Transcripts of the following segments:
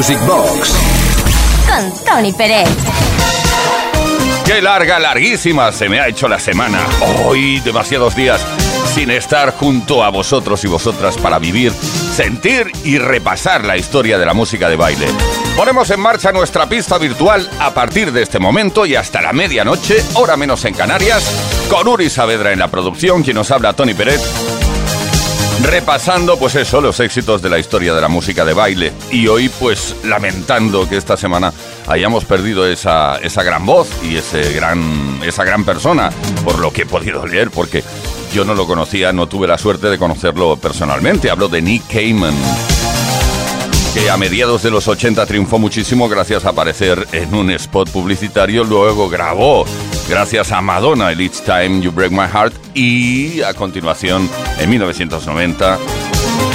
Music Box. Con Tony Pérez. Qué larga, larguísima se me ha hecho la semana. Hoy demasiados días sin estar junto a vosotros y vosotras para vivir, sentir y repasar la historia de la música de baile. Ponemos en marcha nuestra pista virtual a partir de este momento y hasta la medianoche, hora menos en Canarias, con Uri Saavedra en la producción, quien nos habla Tony Pérez repasando pues eso, los éxitos de la historia de la música de baile. Y hoy pues lamentando que esta semana hayamos perdido esa, esa gran voz y ese gran, esa gran persona, por lo que he podido leer, porque yo no lo conocía, no tuve la suerte de conocerlo personalmente. Hablo de Nick Cayman que a mediados de los 80 triunfó muchísimo gracias a aparecer en un spot publicitario, luego grabó gracias a Madonna el Each Time You Break My Heart y a continuación en 1990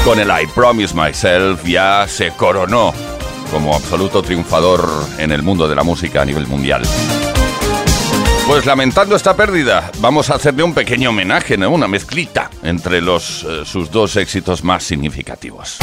con el I Promise Myself ya se coronó como absoluto triunfador en el mundo de la música a nivel mundial. Pues lamentando esta pérdida, vamos a hacerle un pequeño homenaje, una mezclita entre los, eh, sus dos éxitos más significativos.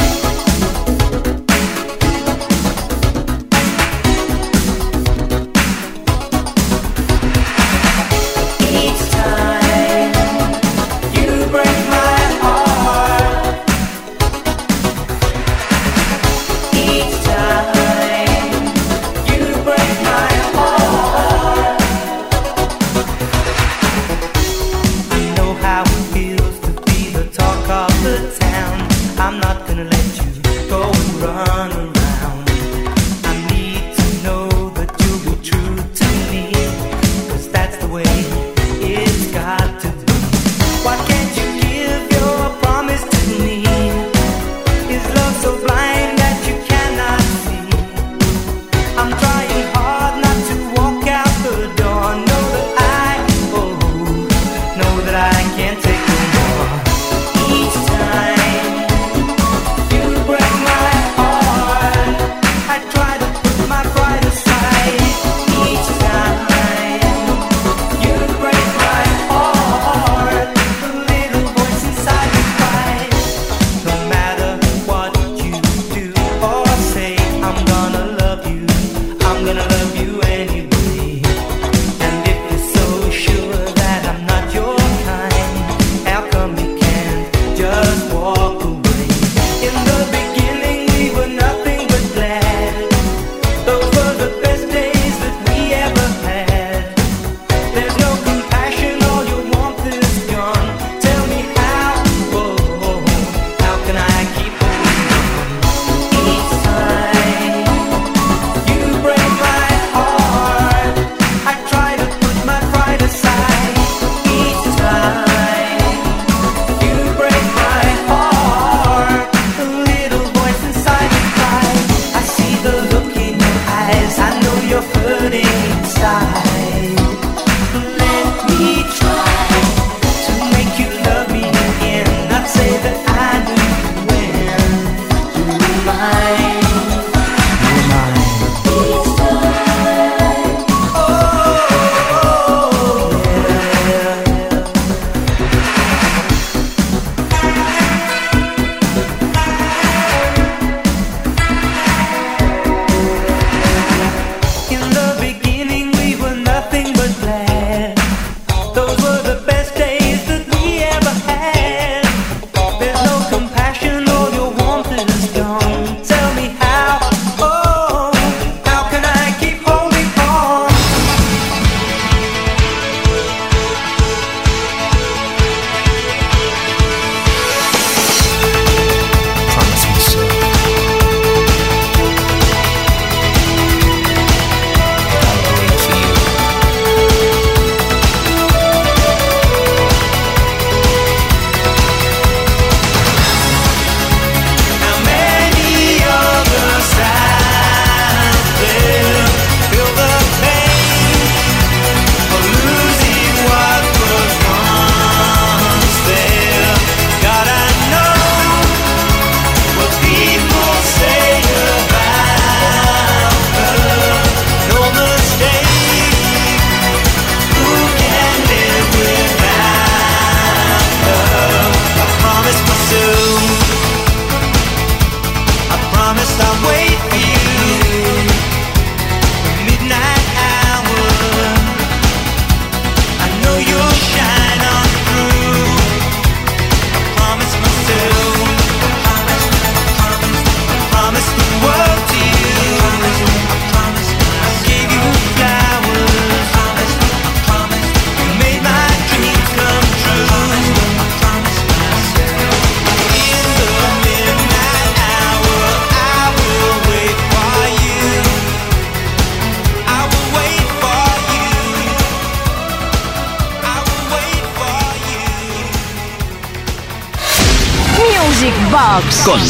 Box con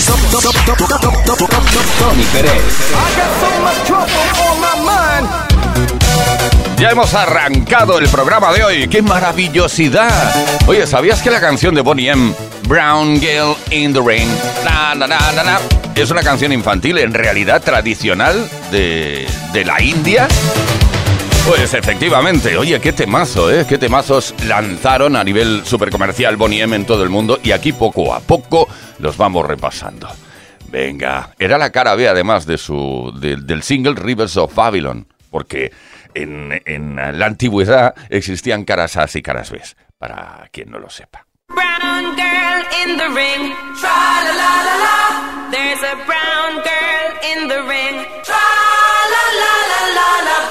Tony Pérez. Ya hemos arrancado el programa de hoy. ¡Qué maravillosidad! Oye, ¿sabías que la canción de Bonnie M, Brown Girl in the Rain, es una canción infantil, en realidad tradicional de, de la India? Pues efectivamente, oye, qué temazo, ¿eh? Qué temazos lanzaron a nivel supercomercial Bonnie M en todo el mundo y aquí poco a poco los vamos repasando. Venga, era la cara B además de su, del single Rivers of Babylon, porque en, en, la antigüedad existían caras A y caras B, para quien no lo sepa. Brown girl in the ring, tra la la la la. There's a brown girl in the ring, tra la la la la la.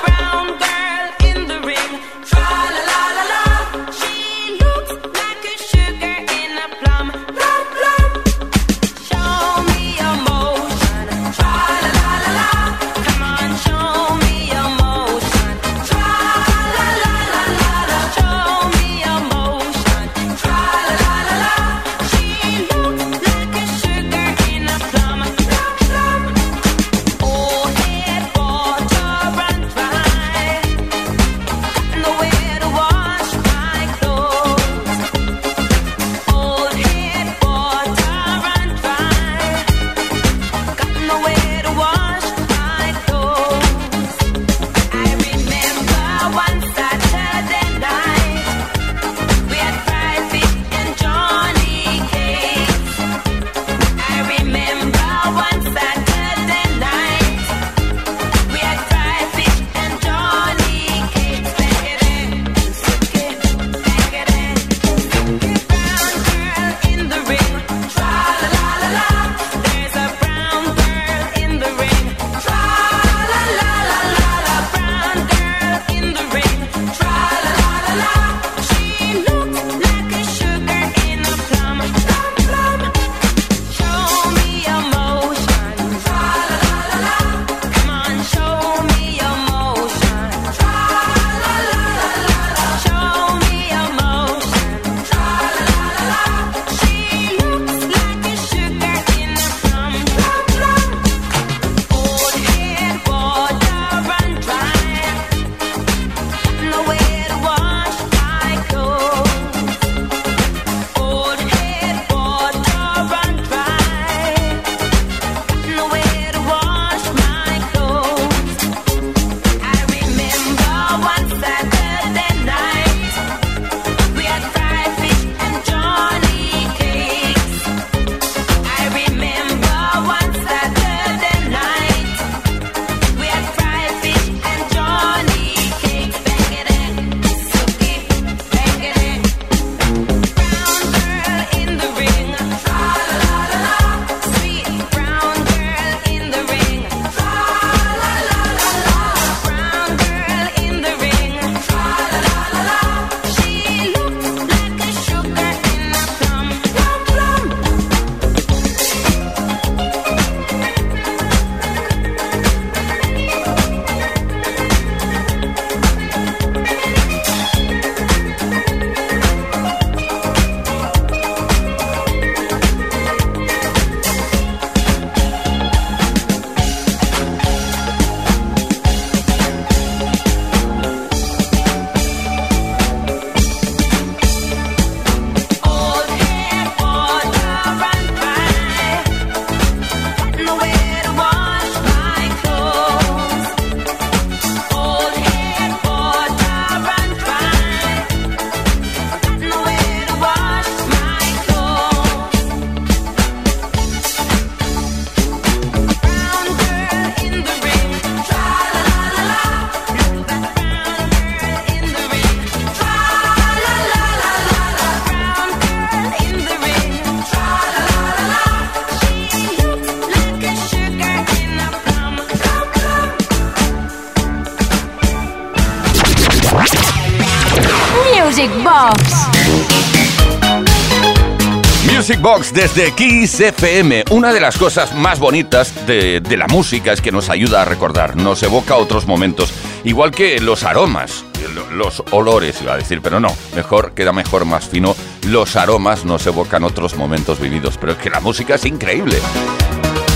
Box desde Kiss FM. Una de las cosas más bonitas de, la música es que nos ayuda a recordar, nos evoca otros momentos. Igual que los aromas, los olores, iba a decir, pero no, mejor, queda mejor, más fino. Los aromas nos evocan otros momentos vividos, pero es que la música es increíble.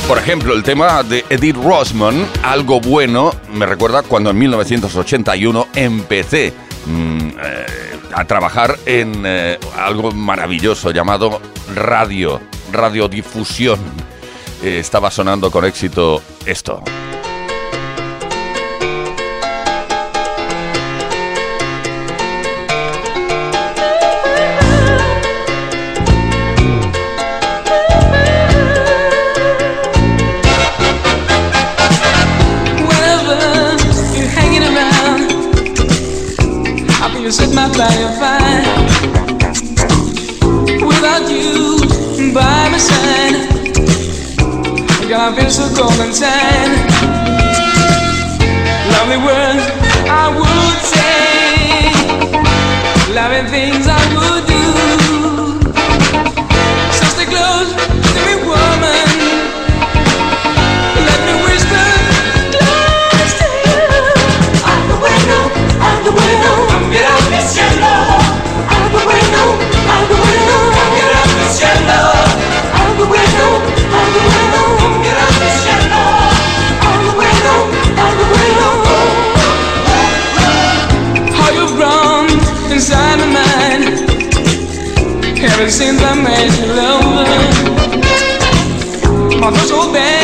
Por ejemplo, el tema de Edith Rosman, Algo Bueno, me recuerda cuando en 1981 empecé mm, eh, a trabajar en eh, algo maravilloso llamado radio, radiodifusión, eh, estaba sonando con éxito esto. love is a golden sign. Lovely world. Never seen the man you love. My.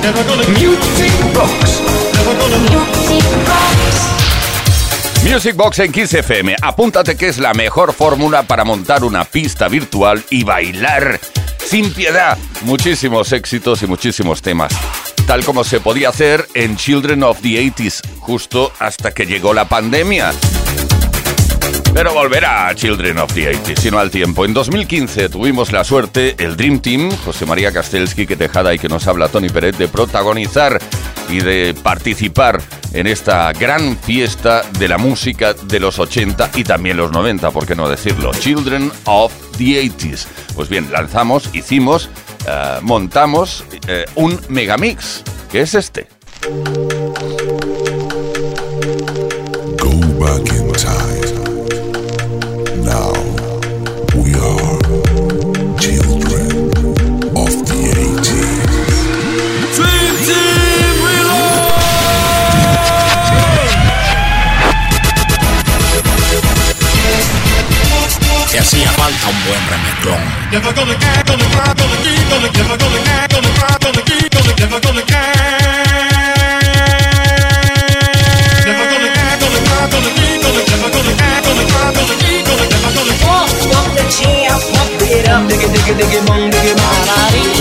Music Box. Music Box en Kiss FM. Apúntate que es la mejor fórmula para montar una pista virtual y bailar sin piedad. Muchísimos éxitos y muchísimos temas. Tal como se podía hacer en Children of the 80s, justo hasta que llegó la pandemia. Pero volverá a Children of the 80s, sino al tiempo. En 2015 tuvimos la suerte, el Dream Team, José María Castelski, que Tejada y que nos habla Tony Pérez, de protagonizar y de participar en esta gran fiesta de la música de los 80 y también los 90, por qué no decirlo. Children of the 80s. Pues bien, lanzamos, hicimos, eh, montamos eh, un megamix, que es este. Never gonna care. Pump, pump the jam, pump it up. Digga, digga, digga, bong, digga, bong.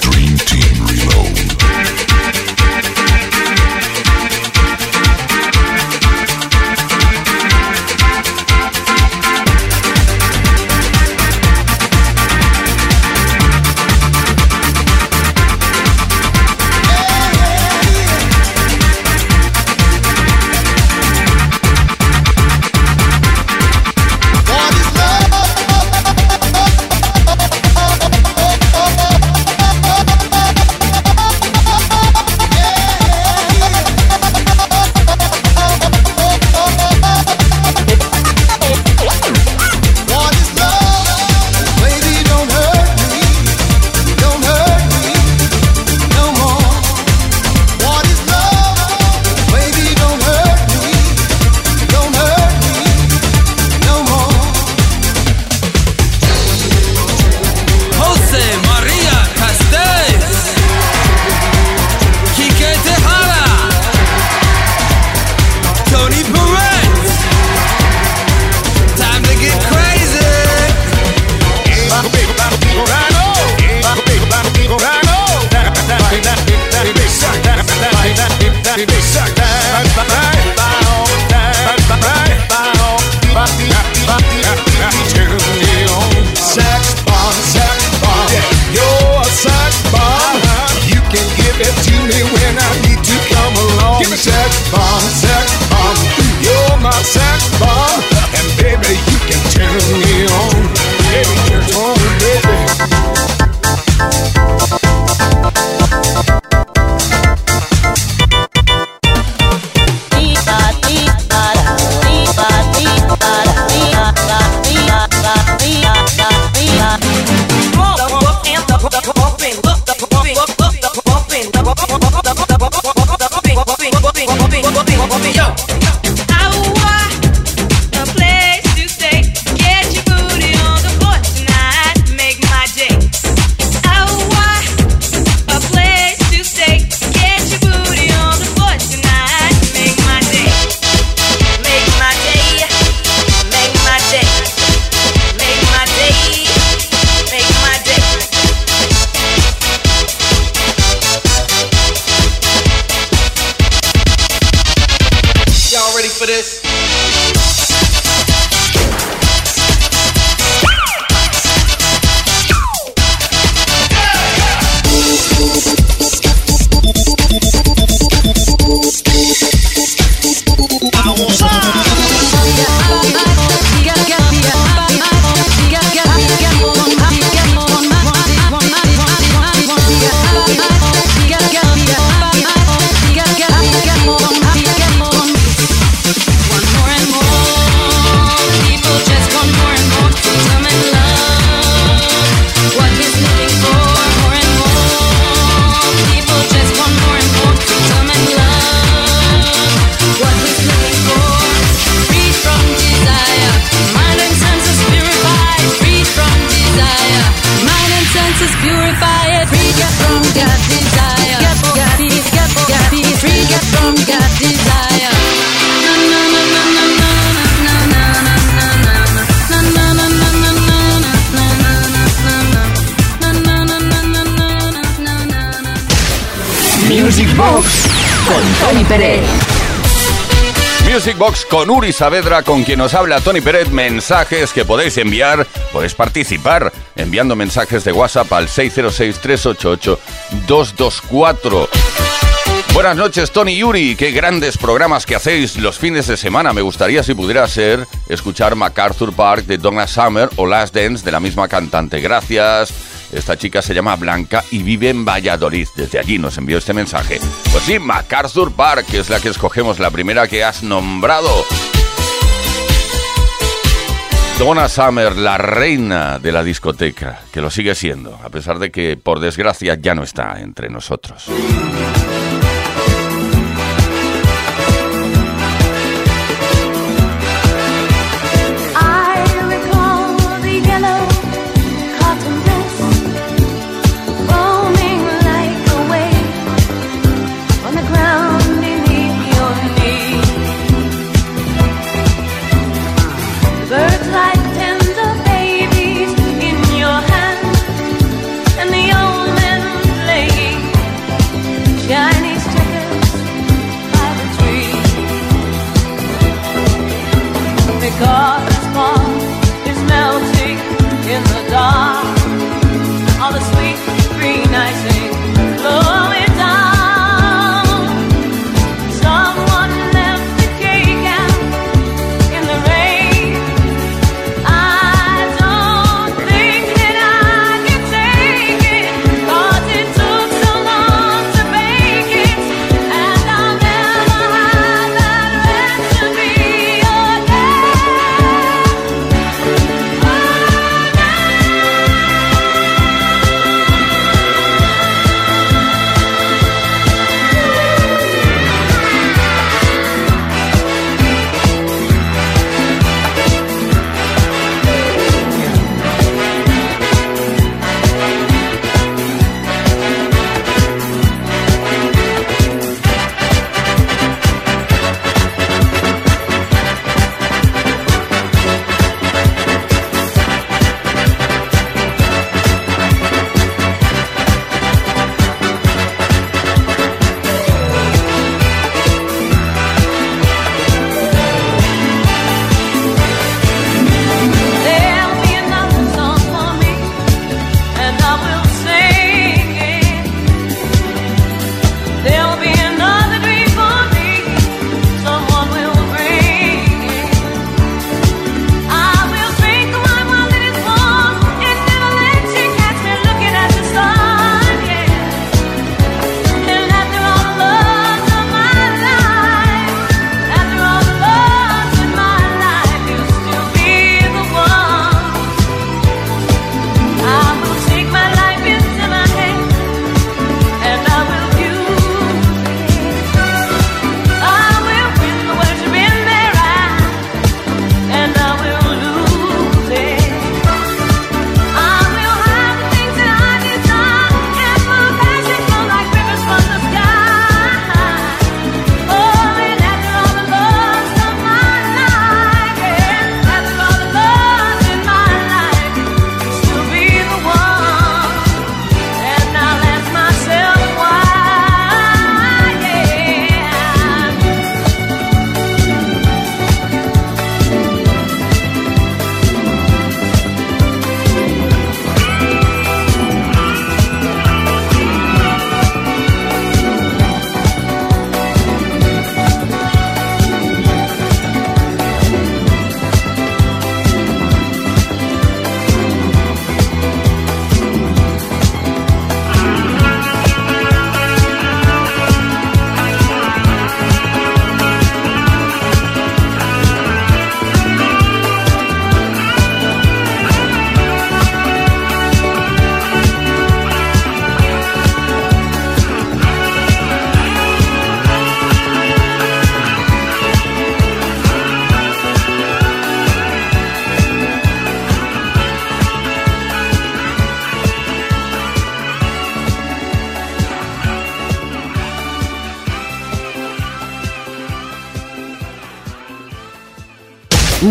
Dream Team Reload. Pérez. Music Box con Uri Saavedra, con quien nos habla Tony Pérez. Mensajes que podéis enviar, podéis participar enviando mensajes de WhatsApp al 606-388-224. Buenas noches, Tony y Yuri. Qué grandes programas que hacéis los fines de semana. Me gustaría, si pudiera ser, escuchar MacArthur Park de Donna Summer o Last Dance de la misma cantante. Gracias. Esta chica se llama Blanca y vive en Valladolid. Desde allí nos envió este mensaje. Pues sí, MacArthur Park es la que escogemos, la primera que has nombrado. Donna Summer, la reina de la discoteca, que lo sigue siendo, a pesar de que, por desgracia, ya no está entre nosotros. Because fall is melting in the dark.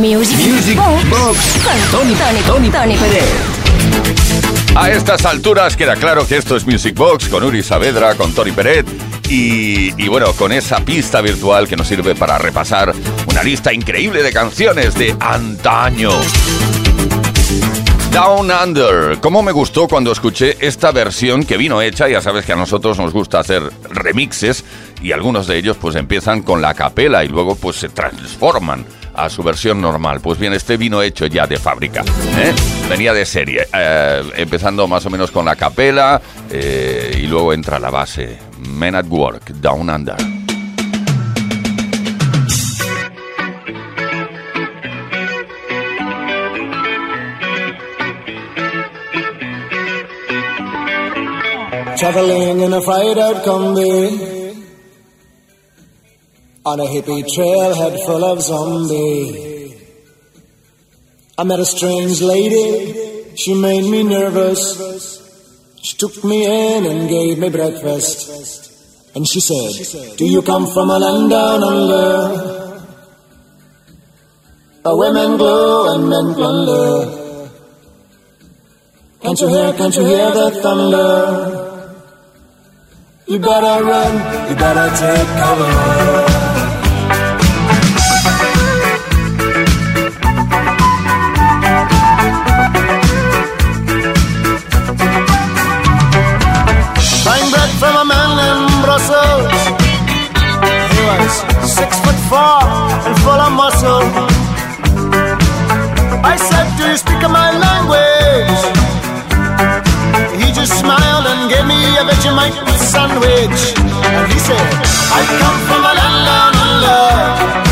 Music, Music Box Box con Tony, Tony, Tony, Tony Pérez. A estas alturas queda claro que esto es Music Box con Uri Saavedra, con Tony Peret Y, y bueno, con esa pista virtual que nos sirve para repasar una lista increíble de canciones de antaño. Down Under. ¿Cómo me gustó cuando escuché esta versión que vino hecha? Ya sabes que a nosotros nos gusta hacer remixes y algunos de ellos pues empiezan con la capela y luego pues se transforman a su versión normal. Pues bien, este vino hecho ya de fábrica. ¿eh? Venía de serie, eh, empezando más o menos con la capela eh, y luego entra la base. Men at Work, Down Under. Traveling in a fried combi on a hippie trailhead full of zombie. I met a strange lady, she made me nervous. She took me in and gave me breakfast. And she said, Do you come from a land down under? Where women glow and men plunder. Can't you hear, can't you hear the thunder? You better run, you better take cover. Six foot four and full of muscle. I said, Do you speak my language? He just smiled and gave me a Vegemite sandwich. And he said, I come from a land down under.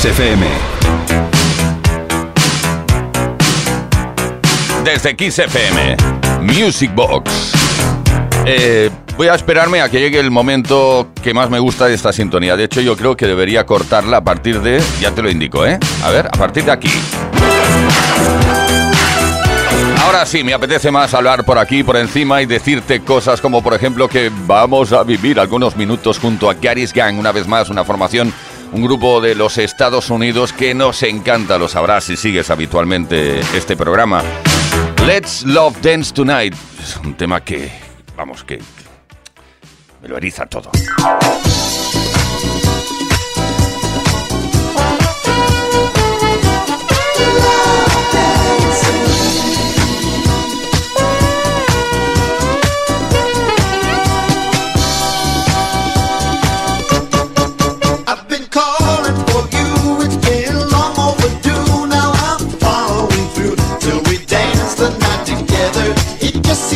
Kiss FM. Desde Kiss FM, Music Box. Eh, voy a esperarme a que llegue el momento que más me gusta de esta sintonía. De hecho, yo creo que debería cortarla a partir de. Ya te lo indico, ¿eh? A ver, a partir de aquí. Ahora sí, me apetece más hablar por aquí, por encima y decirte cosas como, por ejemplo, que vamos a vivir algunos minutos junto a Gary's Gang, una vez más, una formación, un grupo de los Estados Unidos que nos encanta, lo sabrás si sigues habitualmente este programa. Let's Love Dance Tonight es un tema que, vamos, que, me lo eriza todo.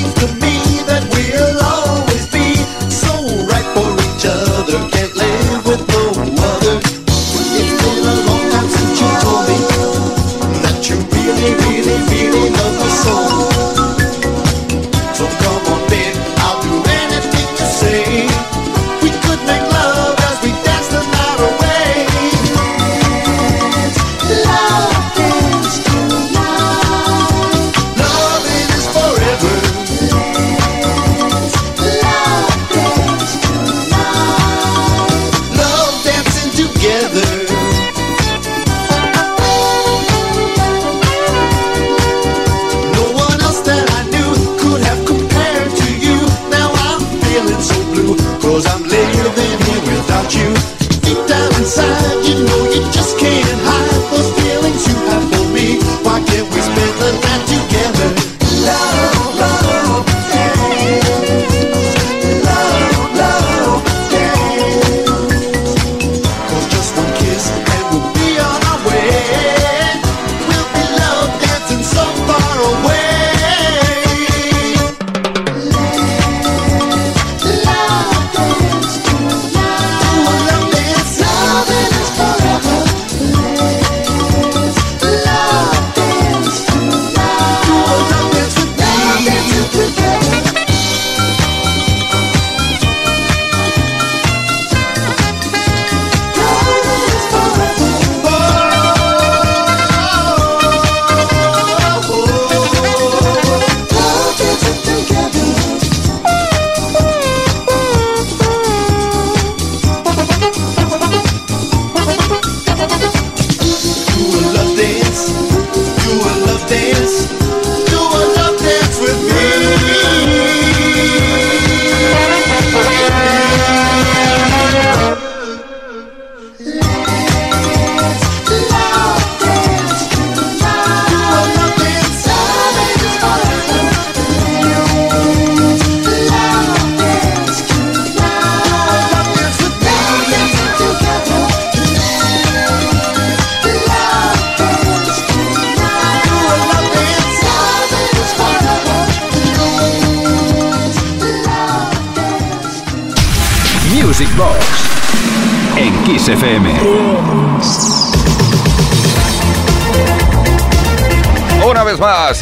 things to me.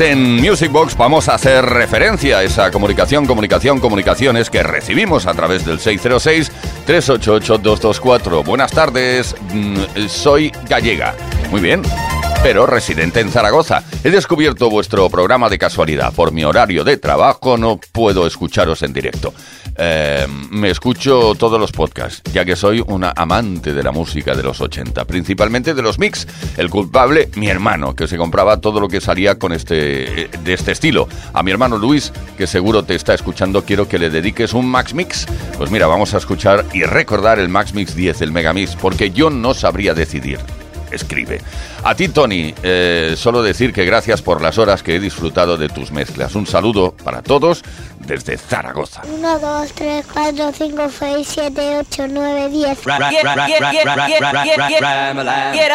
En Music Box vamos a hacer referencia a esa comunicación, comunicación, comunicaciones que recibimos a través del 606-388-224. Buenas tardes, mm, soy gallega. Muy bien. Pero residente en Zaragoza. He descubierto vuestro programa de casualidad. Por mi horario de trabajo no puedo escucharos en directo. Eh, me escucho todos los podcasts, ya que soy una amante de la música de los 80, principalmente de los mix. El culpable, mi hermano, que se compraba todo lo que salía con este, eh, de este estilo. A mi hermano Luis, que seguro te está escuchando, quiero que le dediques un Max Mix. Pues mira, vamos a escuchar y recordar el Max Mix 10, el Megamix, porque yo no sabría decidir escribe. A ti, Tony, eh, solo decir que gracias por las horas que he disfrutado de tus mezclas. Un saludo para todos desde Zaragoza. 1, 2, 3, 4, 5, 6, 7, 8, 9, 10. Get, get, get,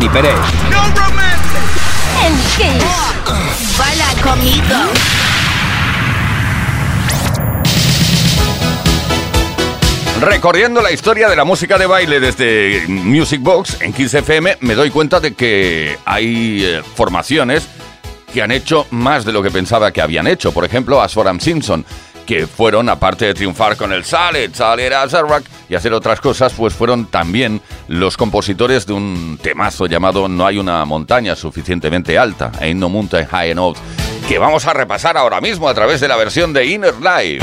Tony Pérez. En Kiss. Baila conmigo. Recorriendo la historia de la música de baile desde Music Box en Kiss FM, me doy cuenta de que hay eh, formaciones que han hecho más de lo que pensaba que habían hecho. Por ejemplo, Asforam Simpson, que fueron, aparte de triunfar con el Salad, Salad as a Rock y hacer otras cosas, pues fueron también los compositores de un temazo llamado No hay una montaña suficientemente alta, Ain't No Mountain High Enough, que vamos a repasar ahora mismo a través de la versión de Inner Live.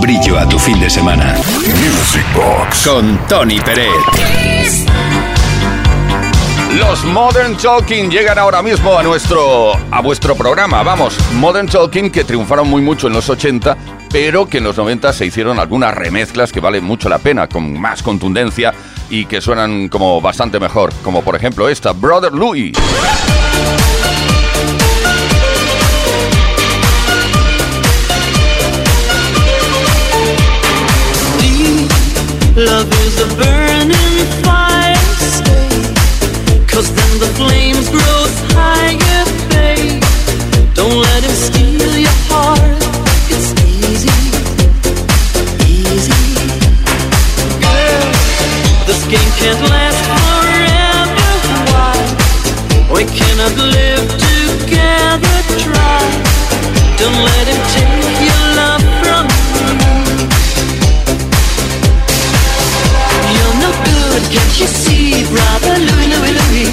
Brillo a tu fin de semana. Music Box con Tony Pérez. Los Modern Talking llegan ahora mismo a nuestro a vuestro programa. Vamos, Modern Talking que triunfaron muy mucho en los 80, pero que en los 90 se hicieron algunas remezclas que valen mucho la pena, con más contundencia y que suenan como bastante mejor, como por ejemplo esta, Brother Louie. Love is a burning fire. Cause then the flames grow higher, babe. Don't let him steal your heart. It's easy, easy. Girl, this game can't last forever. Why? We cannot live together. Try. Don't let him take. Can't you see, brother Louie, Louie, Louie?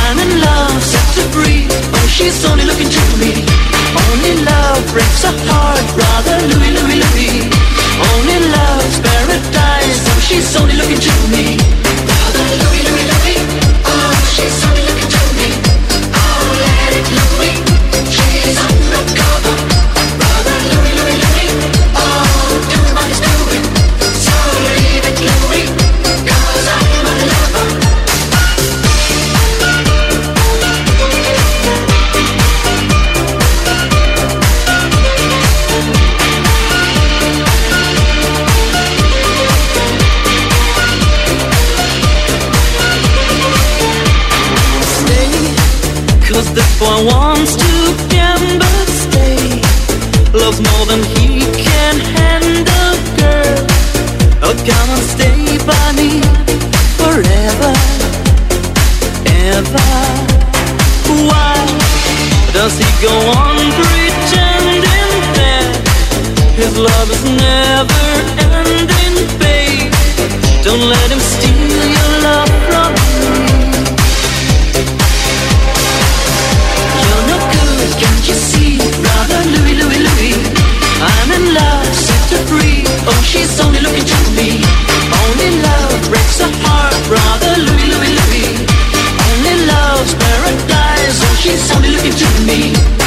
I'm in love, set to breathe, Oh, she's only looking to me. Only love breaks a heart, brother Louie, Louie, Louie. Only love's paradise. Oh, she's only looking to me. Brother Louie, Louie, Louie. Oh, she's Boy wants to gamble stay. Loves more than he can handle girl. Come and stay by me forever Ever. Why does he go on pretending that His love is never ending babe? Don't let him steal she's only looking to me.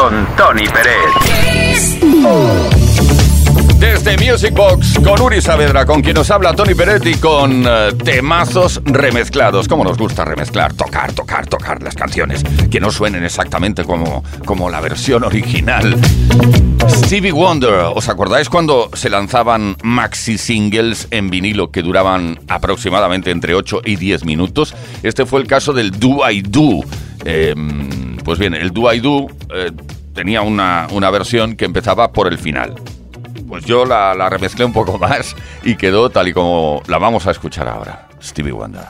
Con Tony Pérez. Desde Music Box con Uri Saavedra, con quien nos habla Tony Peretti, con eh, temazos remezclados. Como nos gusta remezclar, tocar, tocar, tocar las canciones, que no suenen exactamente como, como la versión original. Stevie Wonder, ¿os acordáis cuando se lanzaban maxi singles en vinilo que duraban aproximadamente entre 8 y 10 minutos? Este fue el caso del Do I Do. Eh, pues bien, el Do I Do eh, tenía una, una versión que empezaba por el final. Pues yo la, la remezclé un poco más y quedó tal y como la vamos a escuchar ahora. Stevie Wonder.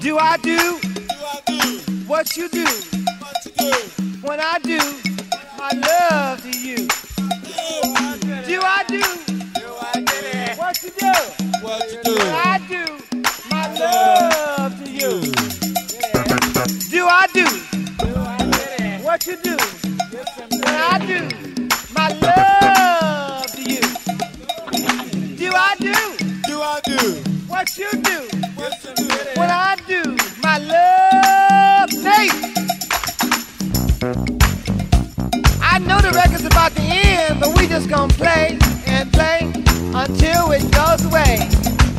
Do I do? What you do? When I do my love to you. Do I do? What you do? When I do my love to you. Do I do? What you do? When I do my love to you. Do I do? Do I do? What you do? When I do my love, Nate. I know the record's about to end, but we just gonna play and play until it goes away.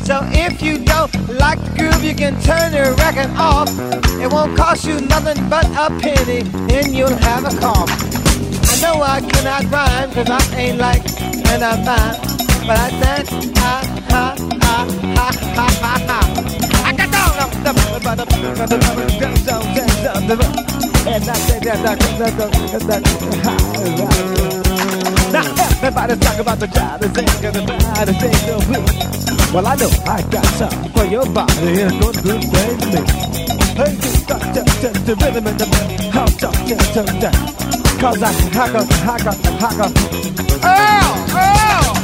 So if you don't like the groove, you can turn the record off. It won't cost you nothing but a penny, and you'll have a cough. I know I cannot rhyme, cause I ain't like and I'm fine. But I dance, ha, ha, ha, ha, ha, ha, ha. I got down, and I say that, now everybody's talking about the child is gonna buy the thing no blue. Well, I know I got something for your body and good good thing to me. Hey, you start to, to, to rhythm in the middle. How talk to, to, to. Cause I, got, I got. Earl, Earl,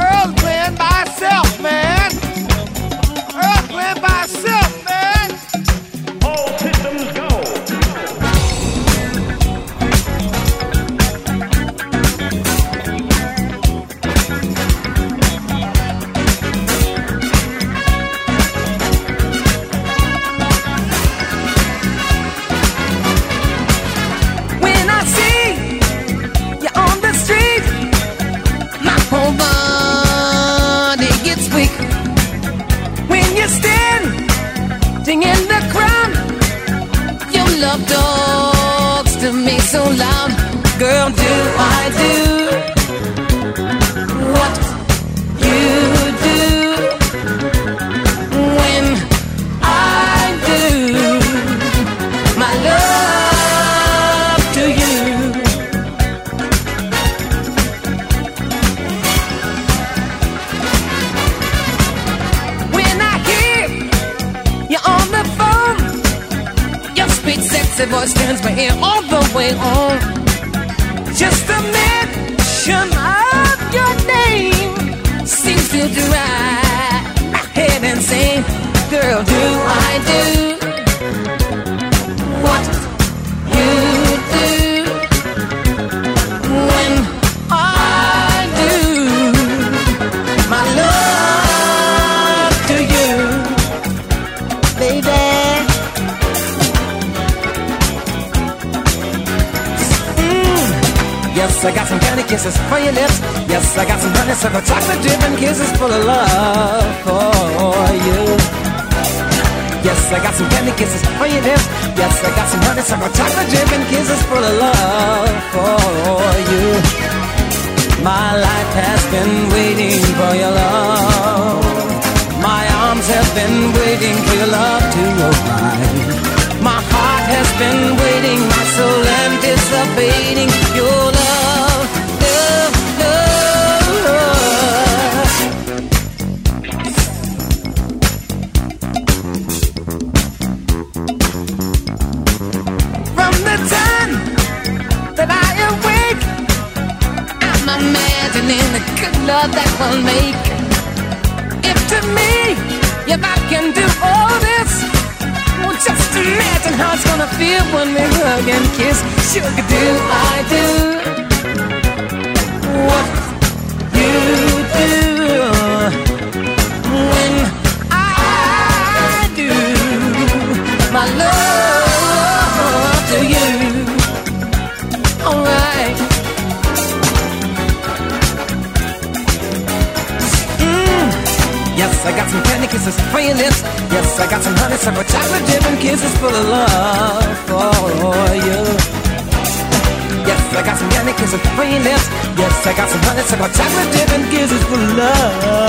Earl's playing by himself, man. girl, do I do what you do when I do my love to you? When I hear you on the phone, your sweet, sexy voice turns my ear all the way on. A mention of your name seems to drive my head insane. Girl, do I do I got some candy kisses for your lips. Yes, I got some honeysuckle chocolate dripping kisses full of love for you. Yes, I got some candy kisses for your lips. Yes, I got some honeysuckle chocolate dripping kisses full of love for you. My life has been waiting for your love. My arms have been waiting for your love to arrive. My heart has been waiting, my soul anticipating your love, love that we'll make. If to me, if I can do all this, well, just imagine how it's gonna feel when we hug and kiss. Sugar, do I do what you It's like a chocolate dip and gizzards for love.